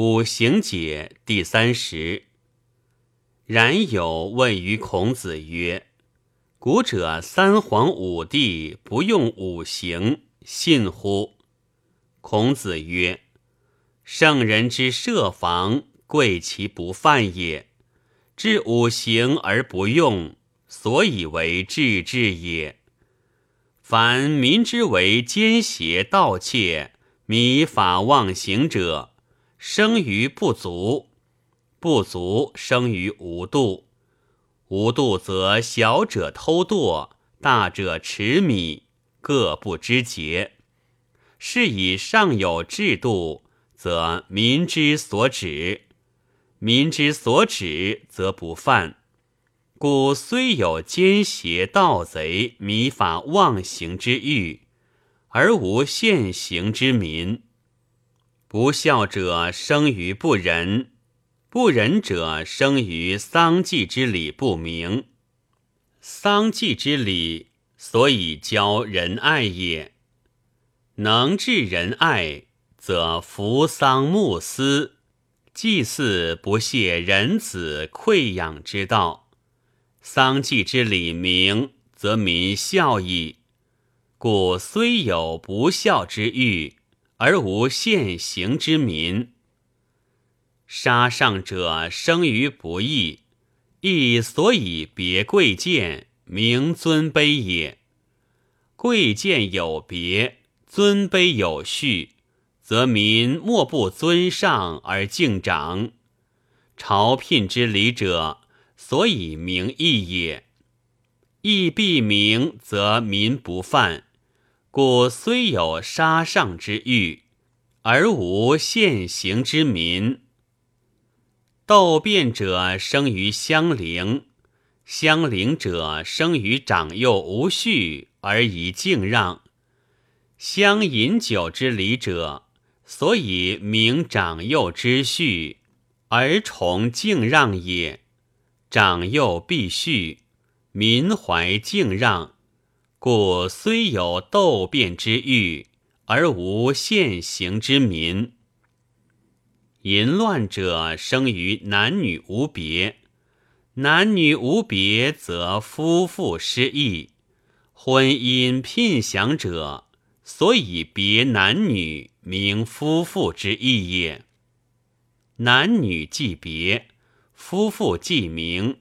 五行解第三十。冉有问于孔子曰：“古者三皇五帝不用五行，信乎？”孔子曰：“圣人之设防，贵其不犯也。治五行而不用，所以为治治也。凡民之为奸邪盗窃、迷法忘行者，生于不足。”不足生于无度，无度则小者偷惰，大者持米，各不知节。是以上有制度，则民之所指；民之所指，则不犯。故虽有奸邪盗贼、迷法妄行之欲，而无现行之民。不孝者生于不仁。不仁者生于丧祭之礼不明，丧祭之礼所以教仁爱也。能治仁爱，则扶丧牧司，祭祀不懈仁子馈养之道。丧祭之礼明，则民孝矣。故虽有不孝之欲，而无现行之民。杀上者生于不义，义所以别贵贱，名尊卑也。贵贱有别，尊卑有序，则民莫不尊上而敬长。朝聘之礼者，所以明义也。义必明，则民不犯。故虽有杀上之欲，而无现行之民。斗辩者生于相邻，相邻者生于长幼无序而以敬让。相饮酒之礼者，所以明长幼之序而崇敬让也。长幼必序，民怀敬让，故虽有斗辩之欲，而无现行之民。淫乱者生于男女无别，男女无别则夫妇失义。婚姻聘享者，所以别男女，名夫妇之义也。男女既别，夫妇既明，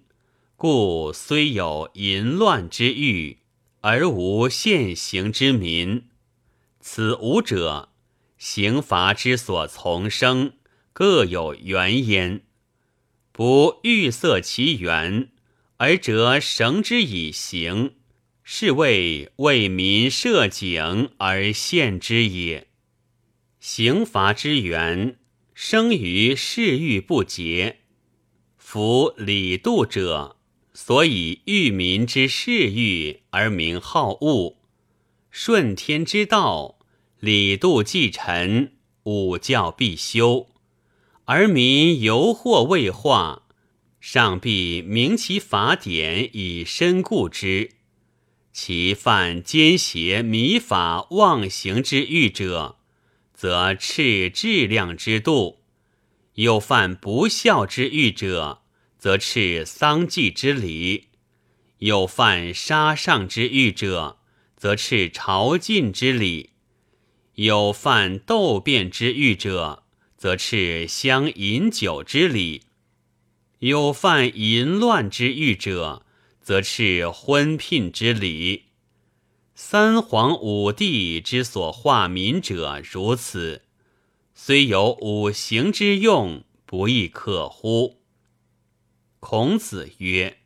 故虽有淫乱之欲，而无现行之民。此五者，刑罚之所从生。各有原焉，不预色其源，而折绳之以刑，是谓为民设警而献之也。刑罚之源，生于事欲不节。夫礼度者，所以御民之事欲而民好恶，顺天之道，礼度既陈，五教必修。而民犹或未化，上必明其法典以身固之。其犯奸邪迷法妄行之欲者，则斥质量之度；又犯不孝之欲者，则斥丧祭之礼；有犯杀上之欲者，则斥朝觐之礼；有犯斗辩之欲者。则斥相饮酒之礼；有犯淫乱之欲者，则斥婚聘之礼。三皇五帝之所化民者如此，虽有五行之用，不亦可乎？孔子曰：“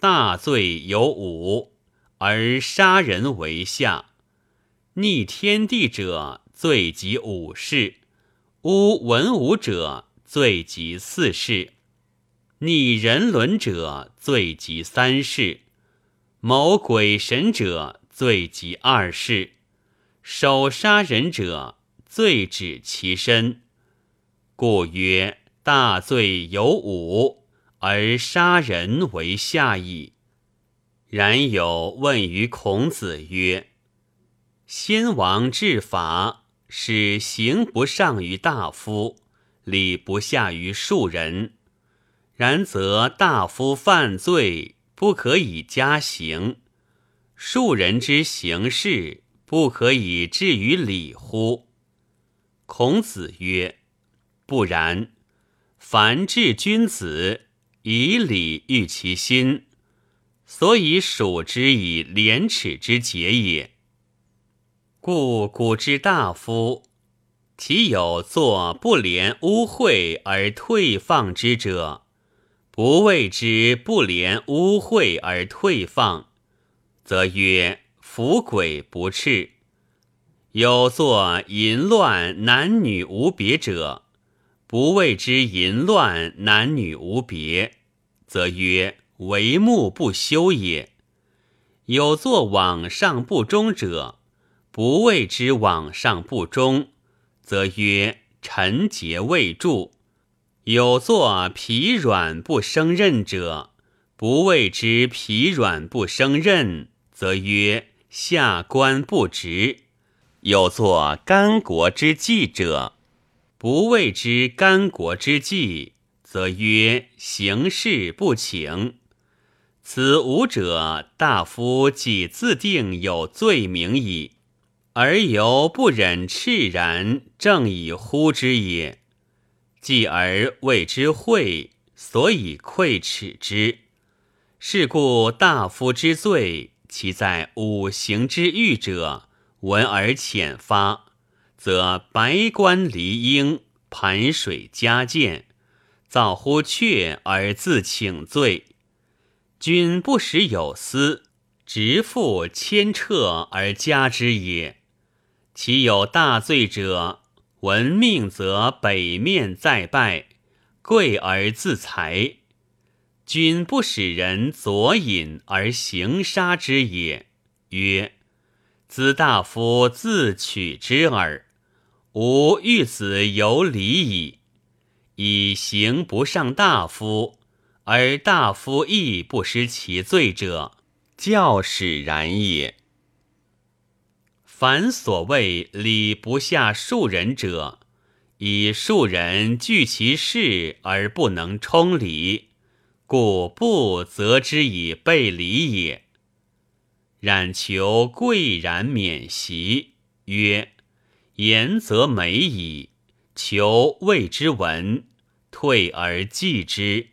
大罪有五，而杀人为下。逆天地者，罪及五事。”污文武者，罪及四事；逆人伦者，罪及三事；谋鬼神者，罪及二事；手杀人者，罪止其身。故曰：大罪有五，而杀人为下矣。然有问于孔子曰：“先王治法。”使刑不上于大夫，礼不下于庶人。然则大夫犯罪，不可以加刑；庶人之行事，不可以至于礼乎？孔子曰：“不然。凡治君子，以礼御其心，所以属之以廉耻之节也。故古之大夫，其有作不廉污秽而退放之者？”不谓之不廉污秽而退放，则曰服鬼不赤；有作淫乱男女无别者，不谓之淫乱男女无别，则曰为目不修也；有作往上不忠者，不谓之往上不忠，则曰臣节未著。有作疲软不生任者，不谓之疲软不生任，则曰下官不直；有作干国之计者，不谓之干国之计，则曰行事不请。此五者，大夫己自定有罪名矣，而犹不忍赤然正以呼之也。继而谓之讳，所以愧耻之。是故大夫之罪，其在五行之欲者，闻而遣发，则白官离缨，盘水加剑，造乎阙而自请罪。君不使有司，直复牵撤而加之也。其有大罪者？闻命则北面再拜，贵而自裁。君不使人左引而行杀之也。曰：兹大夫自取之耳。吾欲子有礼矣。以行不上大夫，而大夫亦不失其罪者，教使然也。凡所谓礼不下庶人者，以庶人据其事而不能充礼，故不责之以备礼也。冉求贵然免席，曰：“言则美矣。”求谓之文，退而继之。